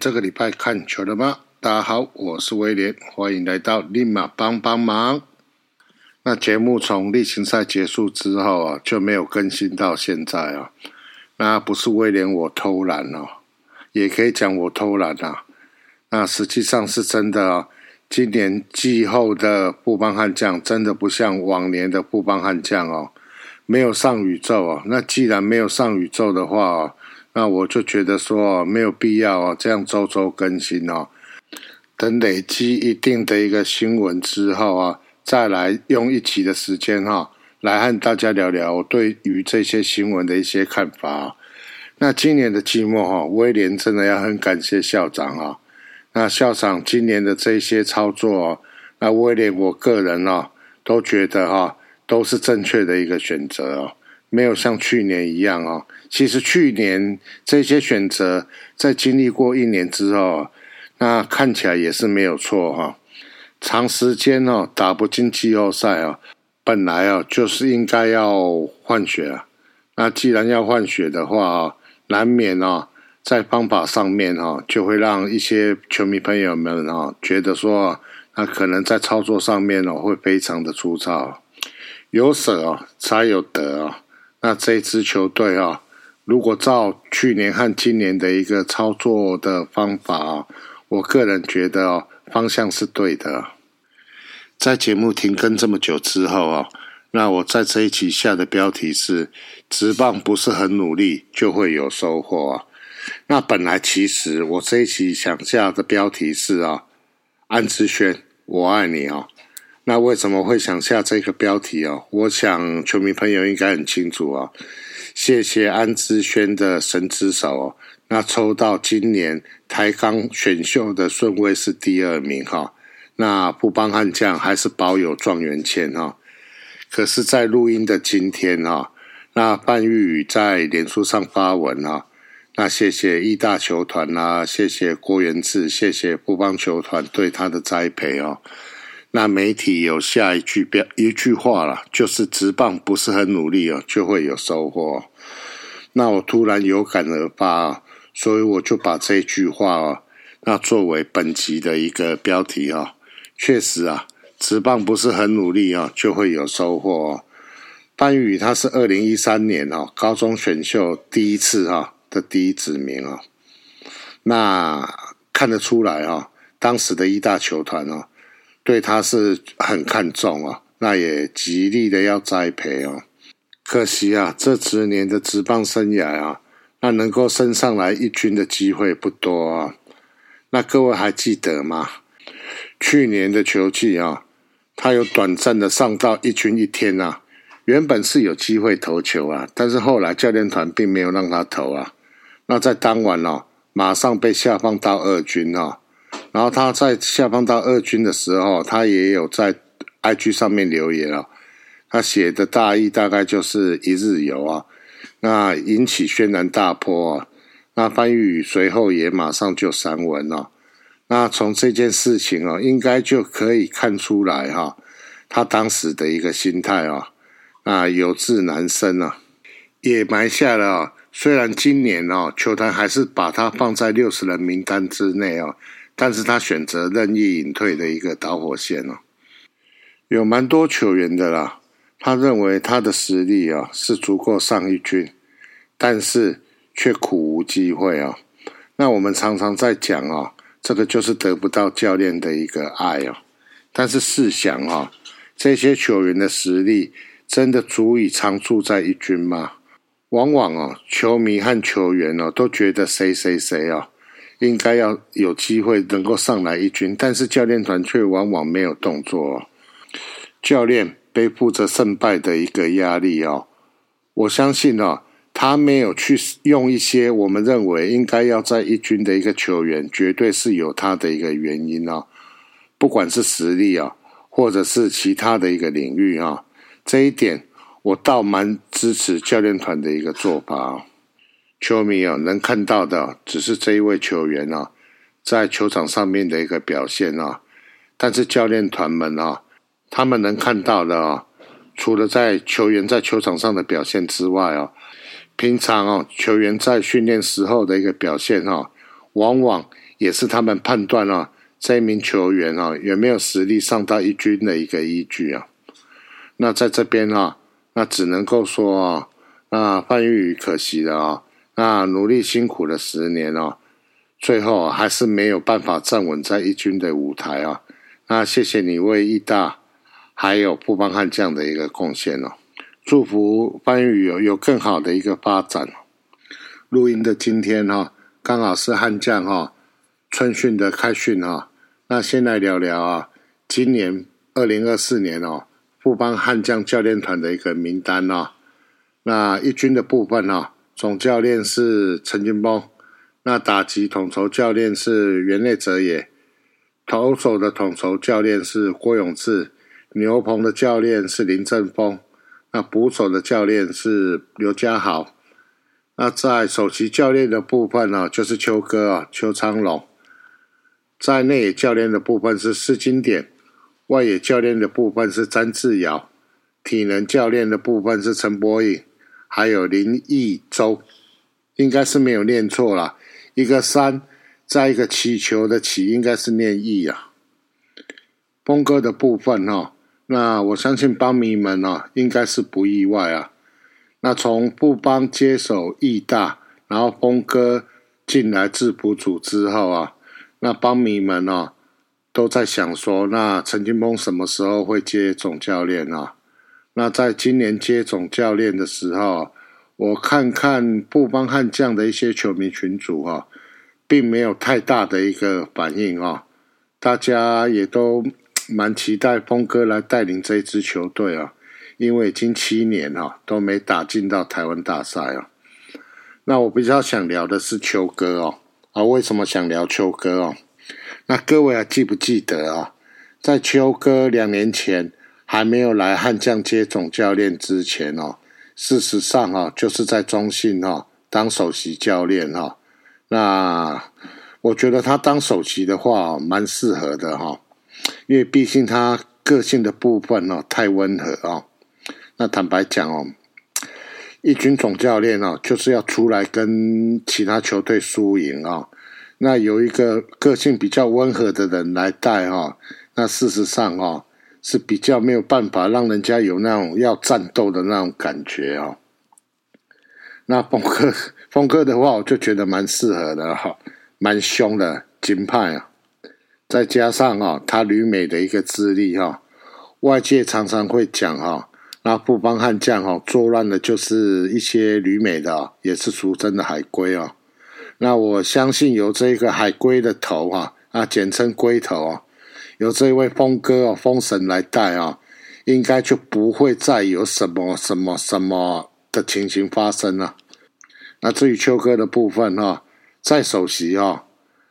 这个礼拜看球了吗？大家好，我是威廉，欢迎来到立马帮帮忙。那节目从例行赛结束之后啊，就没有更新到现在啊。那不是威廉我偷懒哦，也可以讲我偷懒啊。那实际上是真的啊。今年季后的布邦悍将真的不像往年的布邦悍将哦，没有上宇宙哦。那既然没有上宇宙的话。那我就觉得说没有必要啊，这样周周更新哦。等累积一定的一个新闻之后啊，再来用一集的时间哈，来和大家聊聊我对于这些新闻的一些看法。那今年的季末哈，威廉真的要很感谢校长啊。那校长今年的这些操作，那威廉我个人哦，都觉得哈，都是正确的一个选择哦。没有像去年一样哦，其实去年这些选择在经历过一年之后，那看起来也是没有错哈。长时间哦打不进季后赛哦，本来哦就是应该要换血啊。那既然要换血的话哦，难免哦在方法上面哦，就会让一些球迷朋友们哦觉得说，那可能在操作上面哦会非常的粗糙，有舍哦才有得哦。那这支球队啊，如果照去年和今年的一个操作的方法啊，我个人觉得哦，方向是对的。在节目停更这么久之后啊，那我在这一期下的标题是“直棒不是很努力就会有收获”啊。那本来其实我这一期想下的标题是啊，“安之轩，我爱你”啊。那为什么会想下这个标题哦？我想球迷朋友应该很清楚啊。谢谢安之轩的神之手哦。那抽到今年台钢选秀的顺位是第二名哈。那不帮悍将还是保有状元签哈。可是，在录音的今天哈，那范玉宇在脸书上发文哈。那谢谢义大球团啦，谢谢郭元志，谢谢不帮球团对他的栽培哦。那媒体有下一句标一句话了，就是直棒不是很努力哦，就会有收获。那我突然有感而发，所以我就把这句话哦，那作为本集的一个标题哦。确实啊，直棒不是很努力啊，就会有收获。哦班宇他是二零一三年哦，高中选秀第一次哈的第一指名啊。那看得出来啊，当时的一大球团哦。对他是很看重啊，那也极力的要栽培哦。可惜啊，这十年的职棒生涯啊，那能够升上来一军的机会不多啊。那各位还记得吗？去年的球季啊，他有短暂的上到一军一天啊，原本是有机会投球啊，但是后来教练团并没有让他投啊。那在当晚哦，马上被下放到二军啊。然后他在下放到二军的时候，他也有在 IG 上面留言啊。他写的大意大概就是一日游啊，那引起轩然大波啊。那范玉宇随后也马上就删文了。那从这件事情啊，应该就可以看出来哈，他当时的一个心态啊，那有志难伸啊，也埋下了。虽然今年哦，球坛还是把他放在六十人名单之内哦。但是他选择任意隐退的一个导火线哦，有蛮多球员的啦。他认为他的实力啊是足够上一军，但是却苦无机会啊。那我们常常在讲啊，这个就是得不到教练的一个爱哦。但是试想啊，这些球员的实力真的足以常驻在一军吗？往往啊，球迷和球员哦都觉得谁谁谁啊。应该要有机会能够上来一军，但是教练团却往往没有动作。教练背负着胜败的一个压力哦，我相信哦，他没有去用一些我们认为应该要在一军的一个球员，绝对是有他的一个原因哦。不管是实力啊，或者是其他的一个领域啊，这一点我倒蛮支持教练团的一个做法。球迷啊，能看到的只是这一位球员啊，在球场上面的一个表现啊。但是教练团们啊，他们能看到的啊，除了在球员在球场上的表现之外啊，平常啊，球员在训练时候的一个表现啊，往往也是他们判断啊这一名球员啊有没有实力上到一军的一个依据啊。那在这边啊，那只能够说啊，那范玉宇可惜了啊，那努力辛苦了十年哦，最后还是没有办法站稳在一军的舞台啊。那谢谢你为义大还有布邦汉将的一个贡献哦。祝福番禺有有更好的一个发展。录音的今天哈，刚好是悍将哈春训的开训哈。那先来聊聊啊，今年二零二四年哦，富邦悍将教练团的一个名单哦。那一军的部分哦，总教练是陈金峰，那打击统筹教练是袁内哲也，投手的统筹教练是郭永志，牛棚的教练是林正峰。那捕手的教练是刘家豪，那在首席教练的部分呢，就是邱哥啊，邱昌龙。在内野教练的部分是施金典，外野教练的部分是詹志尧，体能教练的部分是陈柏颖，还有林义洲，应该是没有念错了，一个山，在一个祈求的祈，应该是念义啊。峰哥的部分哈。那我相信邦迷们呢，应该是不意外啊。那从布邦接手义大，然后峰哥进来制补组之后啊，那邦迷们呢都在想说，那陈金峰什么时候会接总教练啊？那在今年接总教练的时候，我看看布邦悍将的一些球迷群组哈，并没有太大的一个反应啊，大家也都。蛮期待峰哥来带领这支球队啊，因为已经七年哈都没打进到台湾大赛啊。那我比较想聊的是秋哥哦，啊，为什么想聊秋哥哦？那各位还记不记得啊？在秋哥两年前还没有来悍将接总教练之前哦，事实上啊，就是在中信哈当首席教练哈。那我觉得他当首席的话，蛮适合的哈。因为毕竟他个性的部分哦太温和哦，那坦白讲哦，一军总教练哦就是要出来跟其他球队输赢啊，那有一个个性比较温和的人来带哈，那事实上哦是比较没有办法让人家有那种要战斗的那种感觉哦。那峰哥峰哥的话，我就觉得蛮适合的哈，蛮凶的金派啊。再加上啊，他旅美的一个资历哈，外界常常会讲哈，那富邦悍将哈作乱的就是一些旅美的，也是俗称的海龟啊。那我相信由这个海龟的头哈啊，简称龟头啊，由这位峰哥哦，峰神来带啊，应该就不会再有什么什么什么的情形发生了。那至于秋哥的部分哈，在首席啊，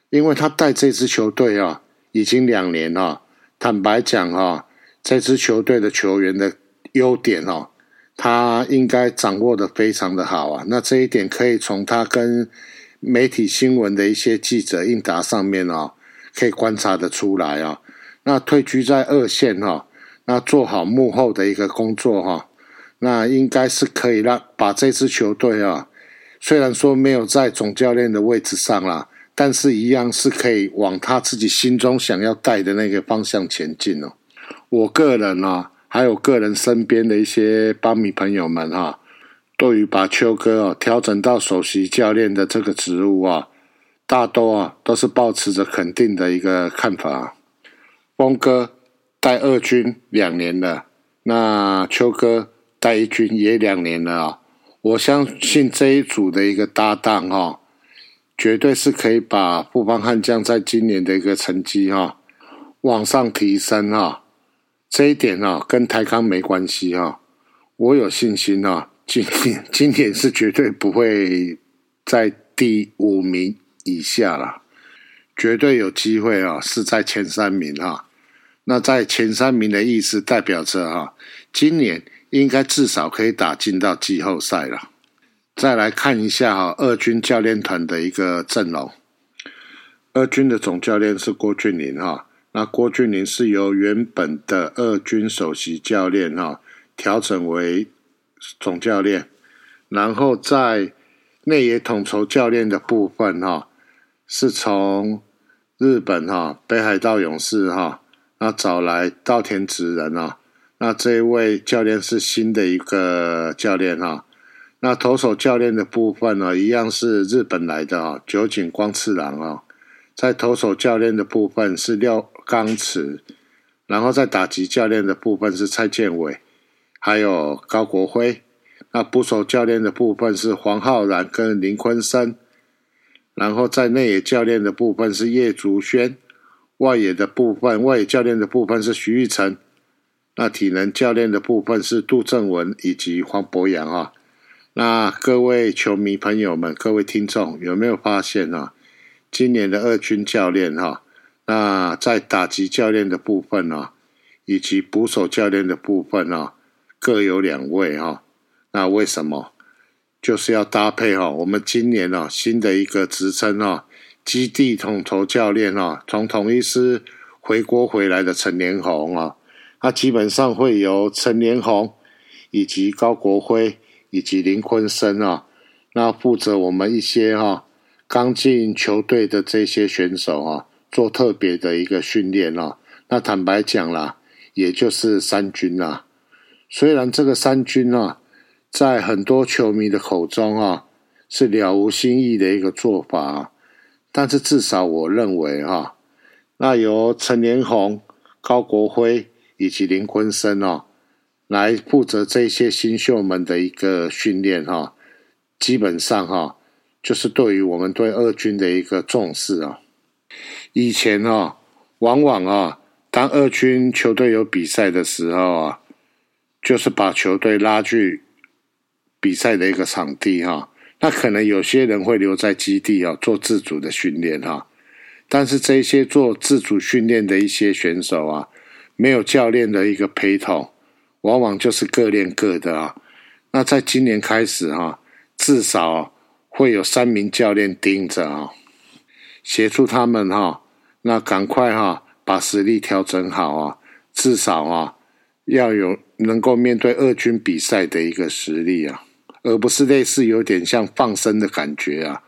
因为他带这支球队啊。已经两年了，坦白讲啊，这支球队的球员的优点哦，他应该掌握的非常的好啊。那这一点可以从他跟媒体新闻的一些记者应答上面哦，可以观察的出来啊。那退居在二线哈，那做好幕后的一个工作哈，那应该是可以让把这支球队啊，虽然说没有在总教练的位置上啦。但是，一样是可以往他自己心中想要带的那个方向前进哦。我个人啊，还有个人身边的一些帮迷朋友们哈，对于把秋哥哦调整到首席教练的这个职务啊，大多啊都是保持着肯定的一个看法。峰哥带二军两年了，那秋哥带一军也两年了啊。我相信这一组的一个搭档哈。绝对是可以把富邦悍将在今年的一个成绩哈往上提升哈，这一点啊跟台康没关系哈，我有信心啊，今年今年是绝对不会在第五名以下了，绝对有机会啊是在前三名哈，那在前三名的意思代表着哈，今年应该至少可以打进到季后赛了。再来看一下哈，二军教练团的一个阵容。二军的总教练是郭俊霖哈，那郭俊霖是由原本的二军首席教练哈调整为总教练，然后在内野统筹教练的部分哈是从日本哈北海道勇士哈那找来稻田直人啊，那这一位教练是新的一个教练哈。那投手教练的部分呢，一样是日本来的啊，酒井光次郎啊。在投手教练的部分是廖刚慈，然后在打击教练的部分是蔡建伟，还有高国辉。那捕手教练的部分是黄浩然跟林坤生，然后在内野教练的部分是叶竹轩，外野的部分外野教练的部分是徐玉成，那体能教练的部分是杜正文以及黄博洋啊。那各位球迷朋友们，各位听众有没有发现啊？今年的二军教练哈，那在打击教练的部分呢，以及捕手教练的部分呢，各有两位哈。那为什么？就是要搭配哈，我们今年呢新的一个职称啊，基地统筹教练啊，从统一师回国回来的陈连红啊，他基本上会由陈连红以及高国辉以及林坤生啊，那负责我们一些哈刚进球队的这些选手啊，做特别的一个训练啊。那坦白讲啦，也就是三军啊，虽然这个三军啊。在很多球迷的口中啊，是了无新意的一个做法，但是至少我认为哈，那由陈连红、高国辉以及林坤生哦，来负责这些新秀们的一个训练哈，基本上哈，就是对于我们对二军的一个重视啊。以前啊，往往啊，当二军球队有比赛的时候啊，就是把球队拉去。比赛的一个场地哈，那可能有些人会留在基地啊做自主的训练哈，但是这些做自主训练的一些选手啊，没有教练的一个陪同，往往就是各练各的啊。那在今年开始哈，至少会有三名教练盯着啊，协助他们哈，那赶快哈把实力调整好啊，至少啊要有能够面对二军比赛的一个实力啊。而不是类似有点像放生的感觉啊，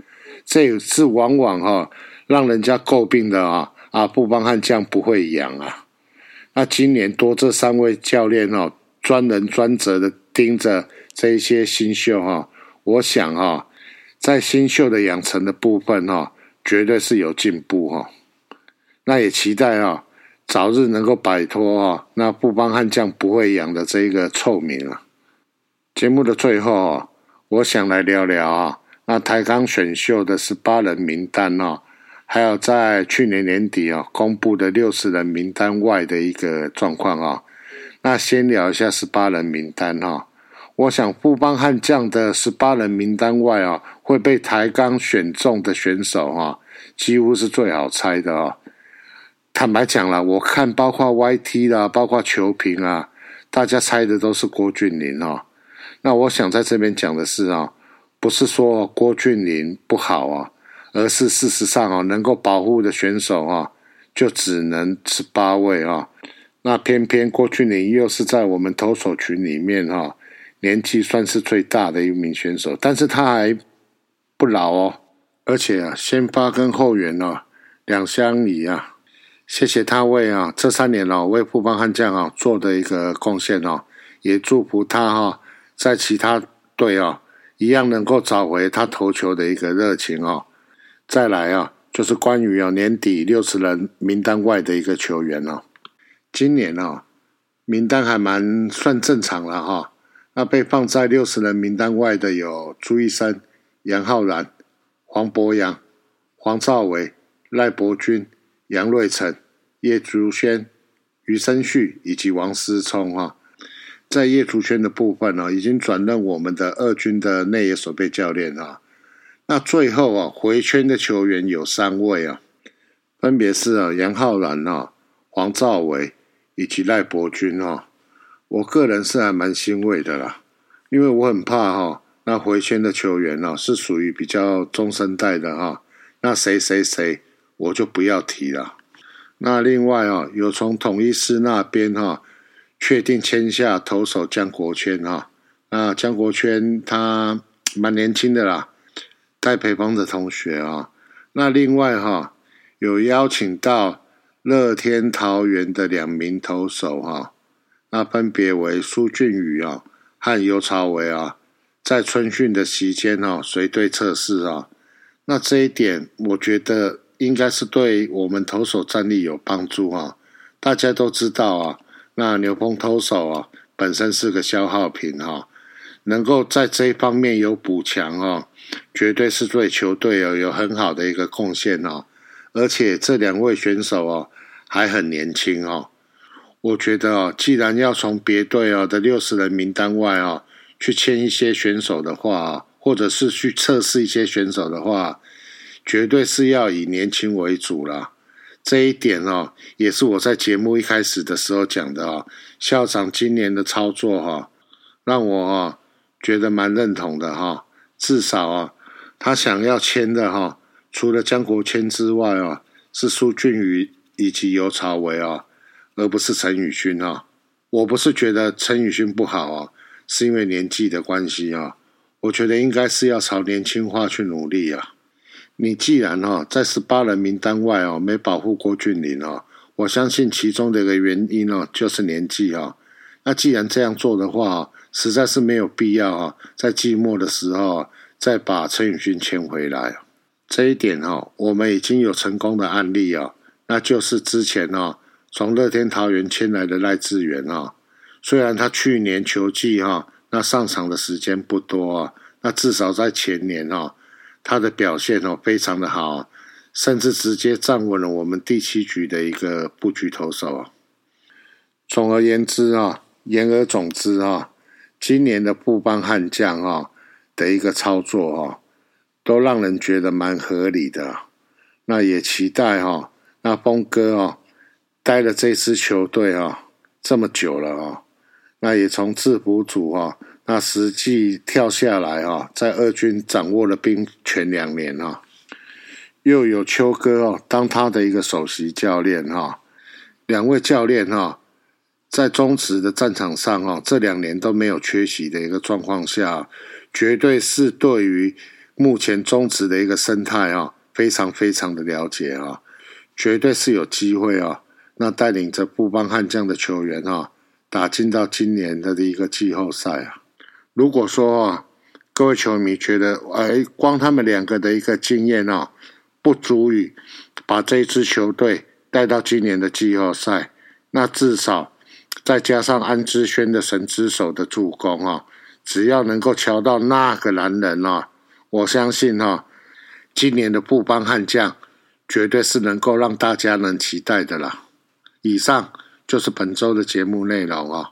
这也是往往哈让人家诟病的啊啊布邦汉将不会养啊，那今年多这三位教练哦，专人专责的盯着这一些新秀哈，我想哈在新秀的养成的部分哈，绝对是有进步哈，那也期待啊早日能够摆脱啊那布邦汉将不会养的这一个臭名啊。节目的最后，我想来聊聊啊，那台钢选秀的十八人名单哦，还有在去年年底啊公布的六十人名单外的一个状况啊。那先聊一下十八人名单哈，我想富邦悍将的十八人名单外啊，会被台钢选中的选手哈，几乎是最好猜的哦。坦白讲了，我看包括 YT 啦，包括球评啊，大家猜的都是郭俊霖哦。那我想在这边讲的是啊，不是说郭俊霖不好啊，而是事实上啊，能够保护的选手啊，就只能十八位啊。那偏偏郭俊霖又是在我们投手群里面哈，年纪算是最大的一名选手，但是他还不老哦，而且啊，先发跟后援呢两相宜啊。谢谢他为啊这三年哦为富邦悍将啊做的一个贡献哦，也祝福他哈。在其他队啊，一样能够找回他投球的一个热情哦。再来啊，就是关于啊年底六十人名单外的一个球员哦。今年啊，名单还蛮算正常了哈。那被放在六十人名单外的有朱一生、杨浩然、黄博洋、黄兆伟、赖伯君、杨瑞成、叶竹轩、余生旭以及王思聪哈。在叶竹轩的部分呢，已经转任我们的二军的内野守备教练啊。那最后啊，回圈的球员有三位啊，分别是啊杨浩然啊、黄兆伟以及赖伯君啊。我个人是还蛮欣慰的啦，因为我很怕哈，那回圈的球员呢是属于比较中生代的哈。那谁谁谁我就不要提了。那另外啊，有从统一师那边哈。确定签下投手江国圈哈，那江国圈他蛮年轻的啦，戴培芳的同学啊，那另外哈，有邀请到乐天桃园的两名投手哈，那分别为苏俊宇啊和尤朝伟啊，在春训的期间哈随队测试啊，那这一点我觉得应该是对我们投手战力有帮助啊。大家都知道啊，那牛棚投手啊本身是个消耗品哈。能够在这一方面有补强哦，绝对是对球队哦有很好的一个贡献哦。而且这两位选手哦还很年轻哦，我觉得哦，既然要从别队哦的六十人名单外哦去签一些选手的话，或者是去测试一些选手的话，绝对是要以年轻为主了。这一点哦，也是我在节目一开始的时候讲的哦。校长今年的操作哈，让我哈。觉得蛮认同的哈，至少啊，他想要签的哈，除了江国谦之外啊，是苏俊宇以及尤朝伟啊，而不是陈宇勋啊。我不是觉得陈宇勋不好啊，是因为年纪的关系啊。我觉得应该是要朝年轻化去努力啊。你既然哈在十八人名单外哦，没保护郭俊霖哦，我相信其中的一个原因哦，就是年纪啊。那既然这样做的话，实在是没有必要啊，在季末的时候再把陈宇勋签回来。这一点哈，我们已经有成功的案例啊，那就是之前哦，从乐天桃园签来的赖志源啊。虽然他去年球季哈，那上场的时间不多啊，那至少在前年哈，他的表现哦非常的好，甚至直接站稳了我们第七局的一个布局投手啊。总而言之啊，言而总之啊。今年的布邦悍将啊的一个操作哈，都让人觉得蛮合理的。那也期待哈，那峰哥哦，带了这支球队啊这么久了啊，那也从制服组啊，那实际跳下来啊，在二军掌握了兵权两年啊，又有秋哥哦当他的一个首席教练哈，两位教练哈。在中职的战场上，哦，这两年都没有缺席的一个状况下，绝对是对于目前中职的一个生态啊，非常非常的了解啊，绝对是有机会啊，那带领着布邦悍将的球员啊，打进到今年的一个季后赛啊。如果说啊，各位球迷觉得，哎，光他们两个的一个经验啊，不足以把这支球队带到今年的季后赛，那至少。再加上安之轩的神之手的助攻啊，只要能够瞧到那个男人啊，我相信哈，今年的布邦悍将绝对是能够让大家能期待的啦。以上就是本周的节目内容啊。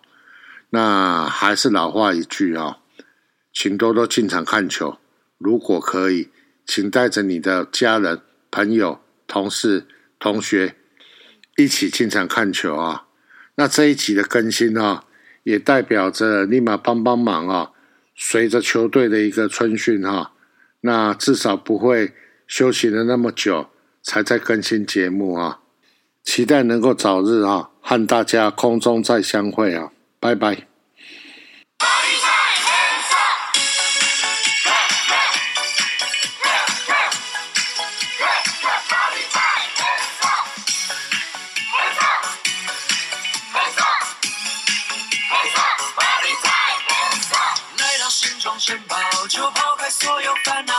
那还是老话一句啊，请多多进场看球。如果可以，请带着你的家人、朋友、同事、同学一起进场看球啊。那这一集的更新啊，也代表着立马帮帮忙啊。随着球队的一个春训哈，那至少不会休息了那么久才在更新节目啊。期待能够早日啊和大家空中再相会啊，拜拜。城堡就抛开所有烦恼，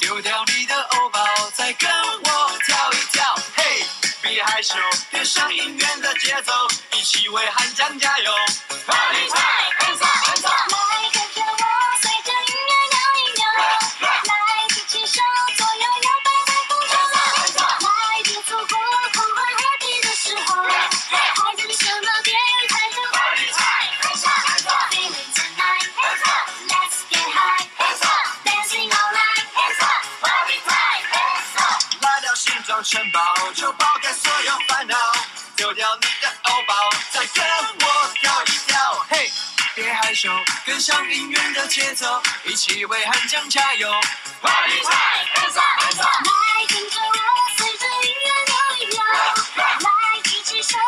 丢掉你的欧包，再跟我跳一跳。嘿，别害羞，跟上音乐的节奏，一起为汉江加油。Party time，城堡就抛开所有烦恼，丢掉你的欧包，再跟我跳一跳，嘿，别害羞，跟上音乐的节奏，一起为汉江加油。哇哩哇，跟上跟上，来跟着我，随着音乐摇一摇，来举起手。